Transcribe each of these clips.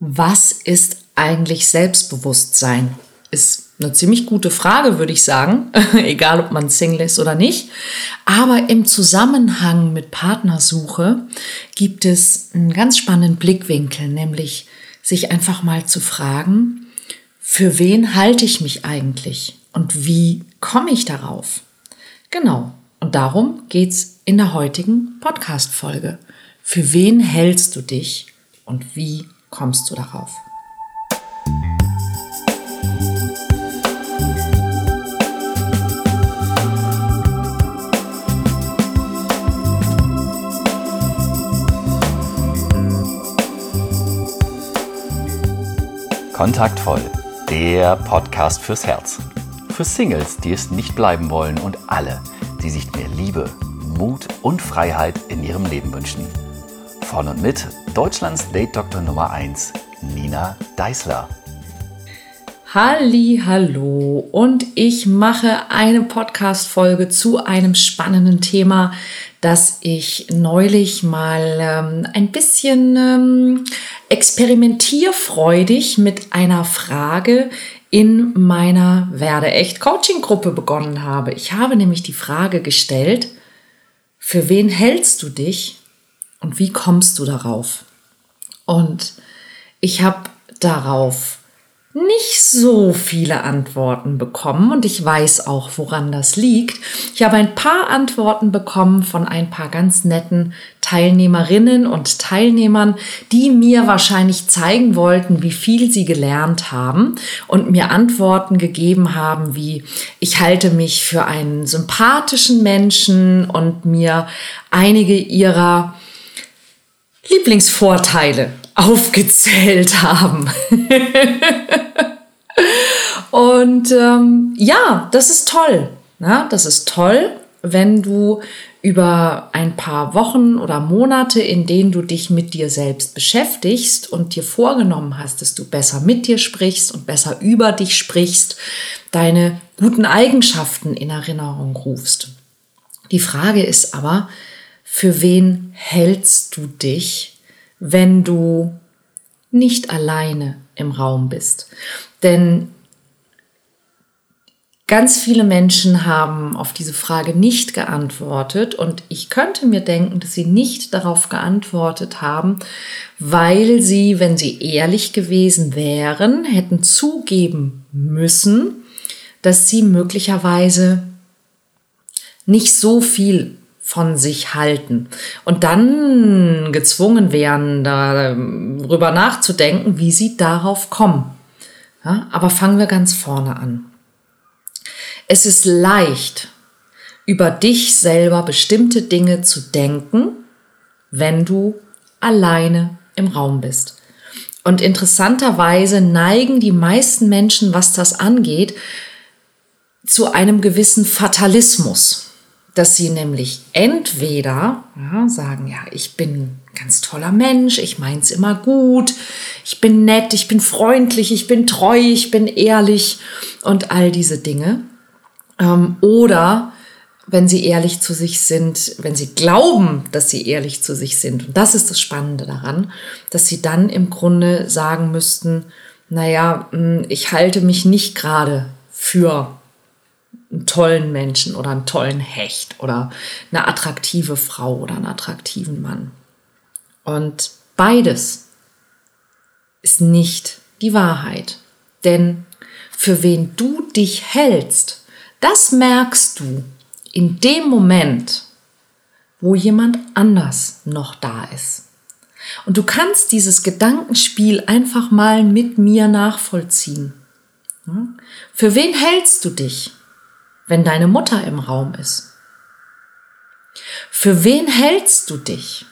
Was ist eigentlich Selbstbewusstsein? Ist eine ziemlich gute Frage, würde ich sagen, egal ob man Single ist oder nicht. Aber im Zusammenhang mit Partnersuche gibt es einen ganz spannenden Blickwinkel, nämlich sich einfach mal zu fragen, für wen halte ich mich eigentlich und wie komme ich darauf? Genau, und darum geht's in der heutigen Podcast-Folge. Für wen hältst du dich und wie kommst du darauf? Kontaktvoll, der Podcast fürs Herz. Für Singles, die es nicht bleiben wollen und alle, die sich mehr Liebe, Mut und Freiheit in ihrem Leben wünschen. Von und mit Deutschlands Date-Doktor Nummer 1, Nina Deißler. Halli, hallo und ich mache eine Podcast-Folge zu einem spannenden Thema, das ich neulich mal ähm, ein bisschen ähm, experimentierfreudig mit einer Frage in meiner Werde echt Coaching Gruppe begonnen habe. Ich habe nämlich die Frage gestellt, für wen hältst du dich und wie kommst du darauf? Und ich habe darauf nicht so viele Antworten bekommen und ich weiß auch, woran das liegt. Ich habe ein paar Antworten bekommen von ein paar ganz netten Teilnehmerinnen und Teilnehmern, die mir wahrscheinlich zeigen wollten, wie viel sie gelernt haben und mir Antworten gegeben haben, wie ich halte mich für einen sympathischen Menschen und mir einige ihrer Lieblingsvorteile aufgezählt haben. und ähm, ja, das ist toll. Na, das ist toll, wenn du über ein paar Wochen oder Monate, in denen du dich mit dir selbst beschäftigst und dir vorgenommen hast, dass du besser mit dir sprichst und besser über dich sprichst, deine guten Eigenschaften in Erinnerung rufst. Die Frage ist aber, für wen hältst du dich wenn du nicht alleine im Raum bist. Denn ganz viele Menschen haben auf diese Frage nicht geantwortet und ich könnte mir denken, dass sie nicht darauf geantwortet haben, weil sie, wenn sie ehrlich gewesen wären, hätten zugeben müssen, dass sie möglicherweise nicht so viel von sich halten und dann gezwungen werden, darüber nachzudenken, wie sie darauf kommen. Ja, aber fangen wir ganz vorne an. Es ist leicht, über dich selber bestimmte Dinge zu denken, wenn du alleine im Raum bist. Und interessanterweise neigen die meisten Menschen, was das angeht, zu einem gewissen Fatalismus dass sie nämlich entweder ja, sagen, ja, ich bin ganz toller Mensch, ich mein's immer gut, ich bin nett, ich bin freundlich, ich bin treu, ich bin ehrlich und all diese Dinge. Ähm, oder wenn sie ehrlich zu sich sind, wenn sie glauben, dass sie ehrlich zu sich sind. Und das ist das Spannende daran, dass sie dann im Grunde sagen müssten, naja, hm, ich halte mich nicht gerade für einen tollen Menschen oder einen tollen Hecht oder eine attraktive Frau oder einen attraktiven Mann. Und beides ist nicht die Wahrheit. Denn für wen du dich hältst, das merkst du in dem Moment, wo jemand anders noch da ist. Und du kannst dieses Gedankenspiel einfach mal mit mir nachvollziehen. Für wen hältst du dich? Wenn deine Mutter im Raum ist? Für wen hältst du dich,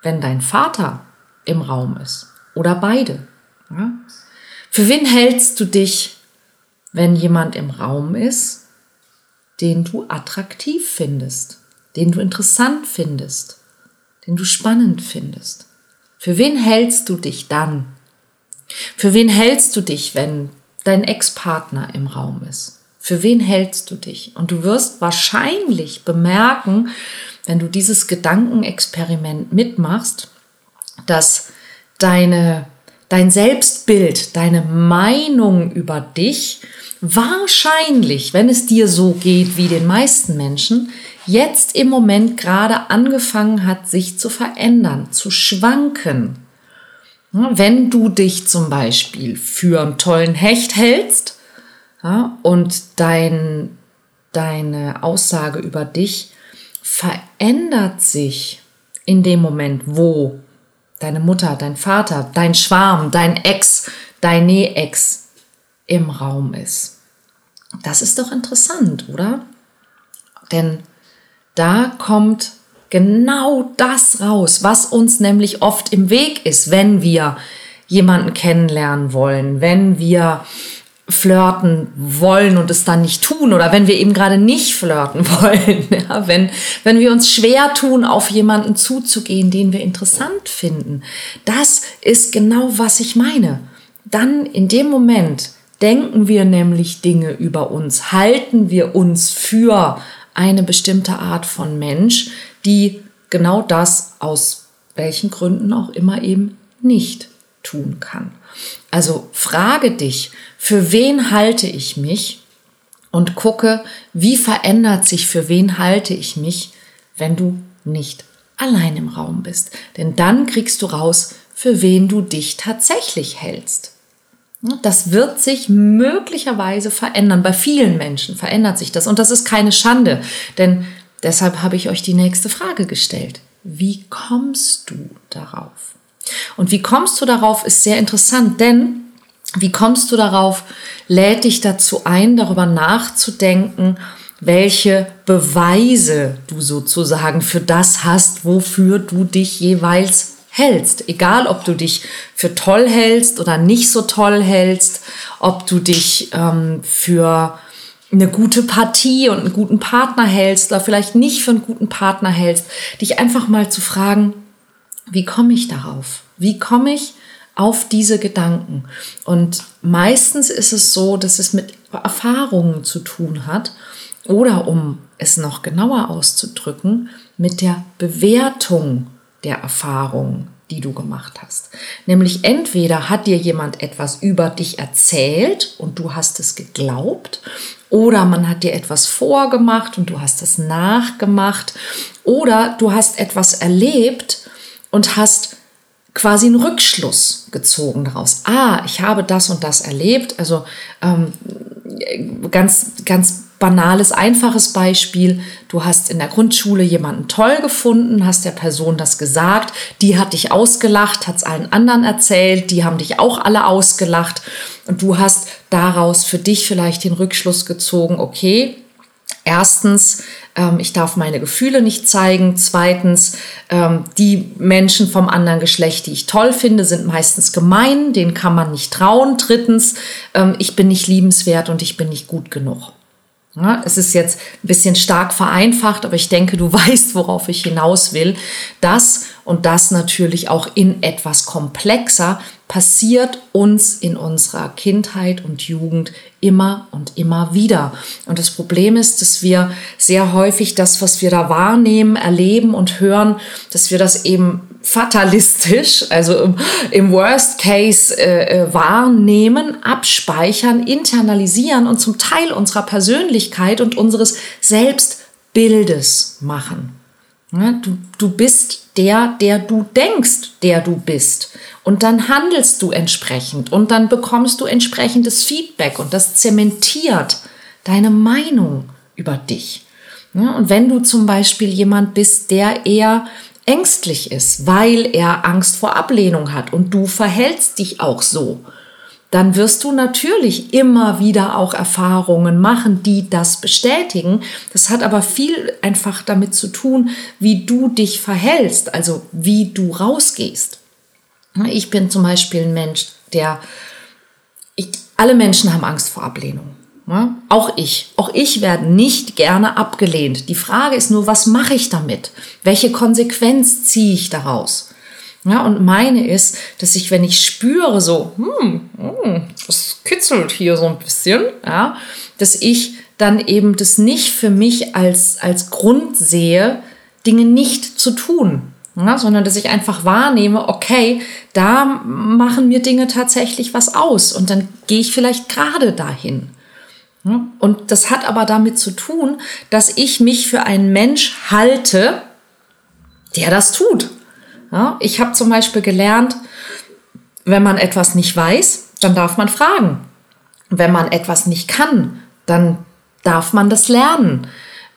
wenn dein Vater im Raum ist oder beide? Ja? Für wen hältst du dich, wenn jemand im Raum ist, den du attraktiv findest, den du interessant findest, den du spannend findest? Für wen hältst du dich dann? Für wen hältst du dich, wenn dein Ex-Partner im Raum ist? Für wen hältst du dich? Und du wirst wahrscheinlich bemerken, wenn du dieses Gedankenexperiment mitmachst, dass deine, dein Selbstbild, deine Meinung über dich wahrscheinlich, wenn es dir so geht wie den meisten Menschen, jetzt im Moment gerade angefangen hat, sich zu verändern, zu schwanken. Wenn du dich zum Beispiel für einen tollen Hecht hältst ja, und dein, deine Aussage über dich verändert sich in dem Moment, wo deine Mutter, dein Vater, dein Schwarm, dein Ex, deine Ex im Raum ist. Das ist doch interessant, oder? Denn da kommt genau das raus, was uns nämlich oft im Weg ist, wenn wir jemanden kennenlernen wollen, wenn wir flirten wollen und es dann nicht tun oder wenn wir eben gerade nicht flirten wollen, ja, wenn, wenn wir uns schwer tun, auf jemanden zuzugehen, den wir interessant finden. Das ist genau, was ich meine. Dann in dem Moment denken wir nämlich Dinge über uns, halten wir uns für eine bestimmte Art von Mensch, die genau das aus welchen Gründen auch immer eben nicht tun kann. Also frage dich, für wen halte ich mich und gucke, wie verändert sich, für wen halte ich mich, wenn du nicht allein im Raum bist. Denn dann kriegst du raus, für wen du dich tatsächlich hältst. Das wird sich möglicherweise verändern. Bei vielen Menschen verändert sich das. Und das ist keine Schande. Denn deshalb habe ich euch die nächste Frage gestellt. Wie kommst du darauf? Und wie kommst du darauf, ist sehr interessant, denn wie kommst du darauf, lädt dich dazu ein, darüber nachzudenken, welche Beweise du sozusagen für das hast, wofür du dich jeweils hältst. Egal, ob du dich für toll hältst oder nicht so toll hältst, ob du dich ähm, für eine gute Partie und einen guten Partner hältst oder vielleicht nicht für einen guten Partner hältst, dich einfach mal zu fragen, wie komme ich darauf? Wie komme ich auf diese Gedanken? Und meistens ist es so, dass es mit Erfahrungen zu tun hat oder um es noch genauer auszudrücken, mit der Bewertung der Erfahrung, die du gemacht hast. Nämlich entweder hat dir jemand etwas über dich erzählt und du hast es geglaubt, oder man hat dir etwas vorgemacht und du hast es nachgemacht, oder du hast etwas erlebt und hast quasi einen Rückschluss gezogen daraus. Ah, ich habe das und das erlebt. Also ähm, ganz, ganz banales, einfaches Beispiel. Du hast in der Grundschule jemanden toll gefunden, hast der Person das gesagt, die hat dich ausgelacht, hat es allen anderen erzählt, die haben dich auch alle ausgelacht und du hast daraus für dich vielleicht den Rückschluss gezogen, okay, Erstens, ähm, ich darf meine Gefühle nicht zeigen. Zweitens, ähm, die Menschen vom anderen Geschlecht, die ich toll finde, sind meistens gemein, denen kann man nicht trauen. Drittens, ähm, ich bin nicht liebenswert und ich bin nicht gut genug. Ja, es ist jetzt ein bisschen stark vereinfacht, aber ich denke, du weißt, worauf ich hinaus will. Das und das natürlich auch in etwas komplexer passiert uns in unserer Kindheit und Jugend immer und immer wieder. Und das Problem ist, dass wir sehr häufig das, was wir da wahrnehmen, erleben und hören, dass wir das eben fatalistisch, also im, im Worst Case äh, äh, wahrnehmen, abspeichern, internalisieren und zum Teil unserer Persönlichkeit und unseres Selbstbildes machen. Ja, du, du bist der, der du denkst, der du bist. Und dann handelst du entsprechend und dann bekommst du entsprechendes Feedback und das zementiert deine Meinung über dich. Ja, und wenn du zum Beispiel jemand bist, der eher ängstlich ist, weil er Angst vor Ablehnung hat und du verhältst dich auch so, dann wirst du natürlich immer wieder auch Erfahrungen machen, die das bestätigen. Das hat aber viel einfach damit zu tun, wie du dich verhältst, also wie du rausgehst. Ich bin zum Beispiel ein Mensch, der, ich, alle Menschen haben Angst vor Ablehnung. Ja, auch ich. Auch ich werde nicht gerne abgelehnt. Die Frage ist nur, was mache ich damit? Welche Konsequenz ziehe ich daraus? Ja, und meine ist, dass ich, wenn ich spüre, so, hm, hm, das kitzelt hier so ein bisschen, ja, dass ich dann eben das nicht für mich als, als Grund sehe, Dinge nicht zu tun. Ja, sondern dass ich einfach wahrnehme, okay, da machen mir Dinge tatsächlich was aus und dann gehe ich vielleicht gerade dahin. Ja, und das hat aber damit zu tun, dass ich mich für einen Mensch halte, der das tut. Ja, ich habe zum Beispiel gelernt, wenn man etwas nicht weiß, dann darf man fragen. Wenn man etwas nicht kann, dann darf man das lernen.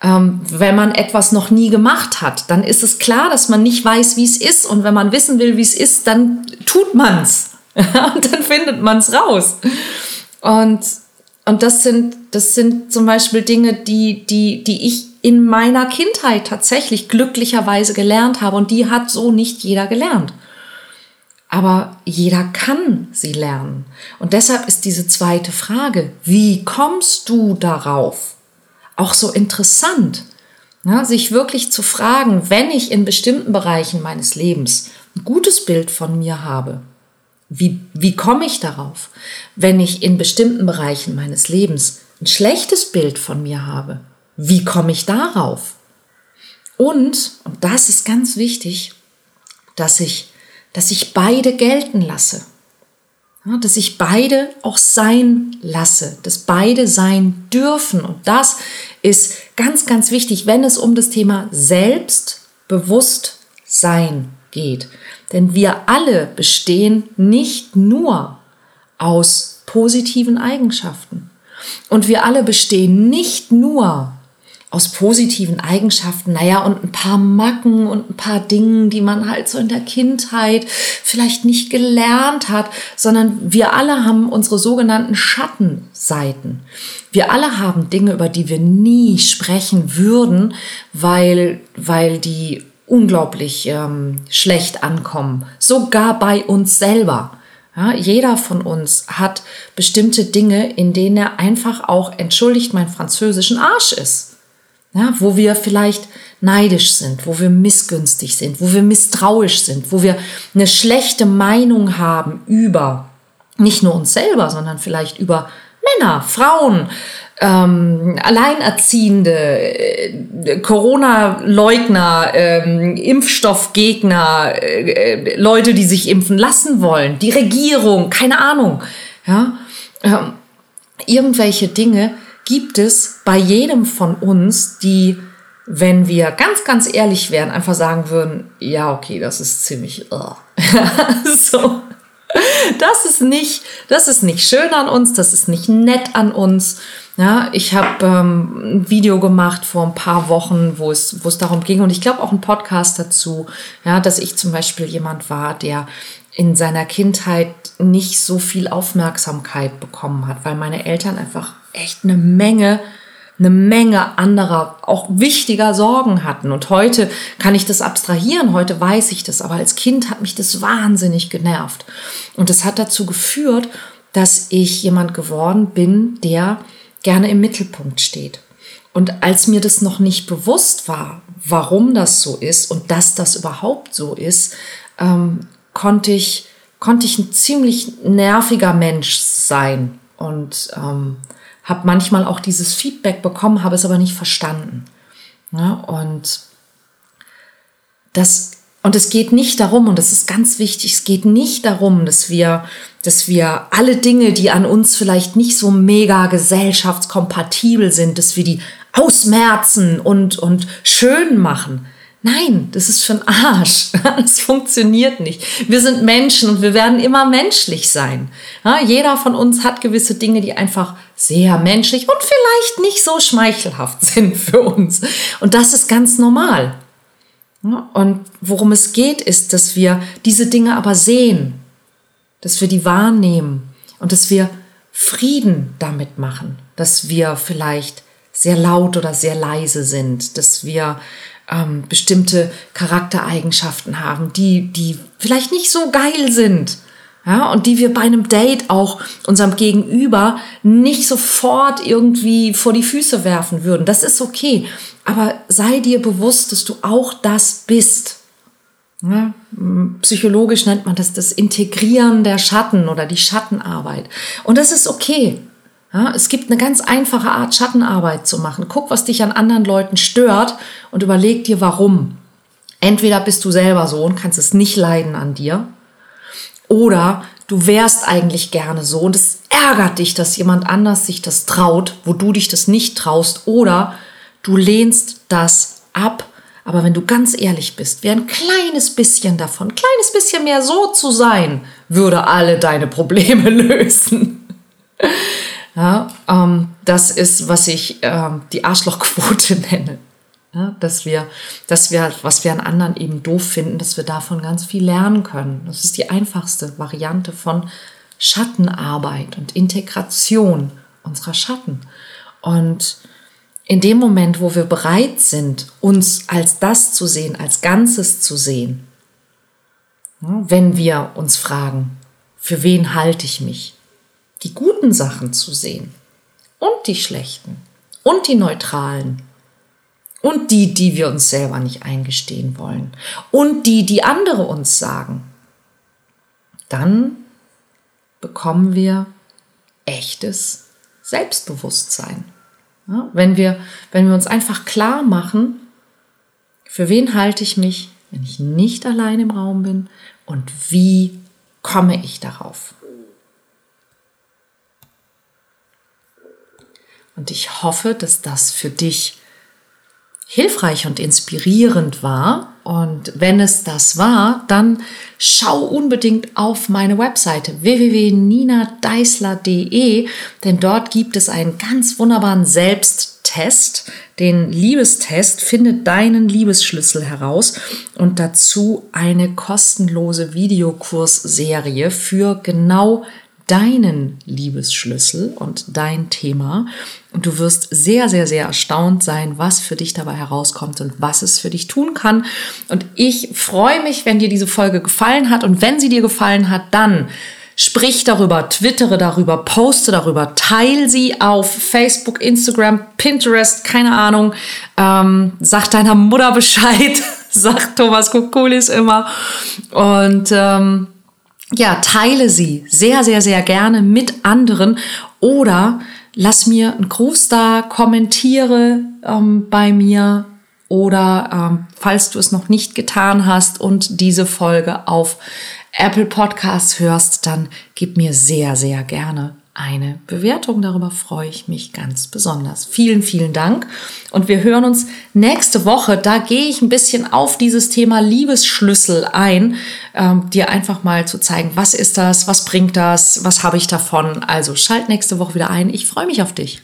Ähm, wenn man etwas noch nie gemacht hat, dann ist es klar, dass man nicht weiß, wie es ist. Und wenn man wissen will, wie es ist, dann tut man es. und dann findet man es raus. Und, und das, sind, das sind zum Beispiel Dinge, die, die, die ich in meiner Kindheit tatsächlich glücklicherweise gelernt habe. Und die hat so nicht jeder gelernt. Aber jeder kann sie lernen. Und deshalb ist diese zweite Frage, wie kommst du darauf? auch so interessant, ne, sich wirklich zu fragen, wenn ich in bestimmten Bereichen meines Lebens ein gutes Bild von mir habe, wie, wie komme ich darauf? Wenn ich in bestimmten Bereichen meines Lebens ein schlechtes Bild von mir habe, wie komme ich darauf? Und, und das ist ganz wichtig, dass ich, dass ich beide gelten lasse. Ja, dass ich beide auch sein lasse, dass beide sein dürfen. Und das ist ganz, ganz wichtig, wenn es um das Thema Selbstbewusstsein geht. Denn wir alle bestehen nicht nur aus positiven Eigenschaften. Und wir alle bestehen nicht nur aus positiven Eigenschaften, naja, und ein paar Macken und ein paar Dingen, die man halt so in der Kindheit vielleicht nicht gelernt hat, sondern wir alle haben unsere sogenannten Schattenseiten. Wir alle haben Dinge, über die wir nie sprechen würden, weil, weil die unglaublich ähm, schlecht ankommen, sogar bei uns selber. Ja, jeder von uns hat bestimmte Dinge, in denen er einfach auch, entschuldigt mein französischen Arsch ist ja, wo wir vielleicht neidisch sind, wo wir missgünstig sind, wo wir misstrauisch sind, wo wir eine schlechte Meinung haben über nicht nur uns selber, sondern vielleicht über Männer, Frauen, ähm, Alleinerziehende, äh, Corona-Leugner, ähm, Impfstoffgegner, äh, Leute, die sich impfen lassen wollen, die Regierung, keine Ahnung, ja, ähm, irgendwelche Dinge, gibt es bei jedem von uns, die, wenn wir ganz, ganz ehrlich wären, einfach sagen würden, ja, okay, das ist ziemlich, uh. so. Das ist nicht, das ist nicht schön an uns, das ist nicht nett an uns. Ja, ich habe ähm, ein Video gemacht vor ein paar Wochen, wo es, wo es darum ging und ich glaube auch ein Podcast dazu, ja, dass ich zum Beispiel jemand war, der in seiner Kindheit nicht so viel Aufmerksamkeit bekommen hat, weil meine Eltern einfach echt eine Menge, eine Menge anderer, auch wichtiger Sorgen hatten. Und heute kann ich das abstrahieren, heute weiß ich das, aber als Kind hat mich das wahnsinnig genervt. Und es hat dazu geführt, dass ich jemand geworden bin, der gerne im Mittelpunkt steht. Und als mir das noch nicht bewusst war, warum das so ist und dass das überhaupt so ist, ähm, konnte ich, konnte ich ein ziemlich nerviger Mensch sein und ähm, habe manchmal auch dieses Feedback bekommen, habe es aber nicht verstanden. Ja, und das und es geht nicht darum, und das ist ganz wichtig, es geht nicht darum, dass wir, dass wir alle Dinge, die an uns vielleicht nicht so mega gesellschaftskompatibel sind, dass wir die ausmerzen und, und schön machen. Nein, das ist schon Arsch. Das funktioniert nicht. Wir sind Menschen und wir werden immer menschlich sein. Ja, jeder von uns hat gewisse Dinge, die einfach sehr menschlich und vielleicht nicht so schmeichelhaft sind für uns. Und das ist ganz normal. Und worum es geht, ist, dass wir diese Dinge aber sehen, dass wir die wahrnehmen und dass wir Frieden damit machen, dass wir vielleicht sehr laut oder sehr leise sind, dass wir ähm, bestimmte Charaktereigenschaften haben, die, die vielleicht nicht so geil sind. Ja, und die wir bei einem Date auch unserem Gegenüber nicht sofort irgendwie vor die Füße werfen würden. Das ist okay. Aber sei dir bewusst, dass du auch das bist. Ja, psychologisch nennt man das das Integrieren der Schatten oder die Schattenarbeit. Und das ist okay. Ja, es gibt eine ganz einfache Art, Schattenarbeit zu machen. Guck, was dich an anderen Leuten stört und überleg dir, warum. Entweder bist du selber so und kannst es nicht leiden an dir, oder du wärst eigentlich gerne so und es ärgert dich, dass jemand anders sich das traut, wo du dich das nicht traust, oder du lehnst das ab. Aber wenn du ganz ehrlich bist, wäre ein kleines bisschen davon, ein kleines bisschen mehr so zu sein, würde alle deine Probleme lösen. Ja, ähm, das ist, was ich ähm, die Arschlochquote nenne. Ja, dass wir, dass wir, was wir an anderen eben doof finden, dass wir davon ganz viel lernen können. Das ist die einfachste Variante von Schattenarbeit und Integration unserer Schatten. Und in dem Moment, wo wir bereit sind, uns als das zu sehen, als Ganzes zu sehen, wenn wir uns fragen, für wen halte ich mich, die guten Sachen zu sehen und die schlechten und die neutralen und die, die wir uns selber nicht eingestehen wollen und die, die andere uns sagen, dann bekommen wir echtes Selbstbewusstsein. Ja, wenn, wir, wenn wir uns einfach klar machen, für wen halte ich mich, wenn ich nicht allein im Raum bin und wie komme ich darauf. Und ich hoffe, dass das für dich hilfreich und inspirierend war. Und wenn es das war, dann schau unbedingt auf meine Webseite www.ninadeisler.de, denn dort gibt es einen ganz wunderbaren Selbsttest, den Liebestest. Finde deinen Liebesschlüssel heraus und dazu eine kostenlose Videokursserie für genau deinen Liebesschlüssel und dein Thema. Und du wirst sehr, sehr, sehr erstaunt sein, was für dich dabei herauskommt und was es für dich tun kann. Und ich freue mich, wenn dir diese Folge gefallen hat. Und wenn sie dir gefallen hat, dann sprich darüber, twittere darüber, poste darüber, teile sie auf Facebook, Instagram, Pinterest, keine Ahnung. Ähm, sag deiner Mutter Bescheid, sagt Thomas Kokulis immer. Und ähm, ja, teile sie sehr, sehr, sehr gerne mit anderen oder lass mir einen Gruß da, kommentiere ähm, bei mir oder ähm, falls du es noch nicht getan hast und diese Folge auf Apple Podcasts hörst, dann gib mir sehr, sehr gerne eine Bewertung. Darüber freue ich mich ganz besonders. Vielen, vielen Dank. Und wir hören uns nächste Woche. Da gehe ich ein bisschen auf dieses Thema Liebesschlüssel ein, ähm, dir einfach mal zu zeigen, was ist das, was bringt das, was habe ich davon. Also schalt nächste Woche wieder ein. Ich freue mich auf dich.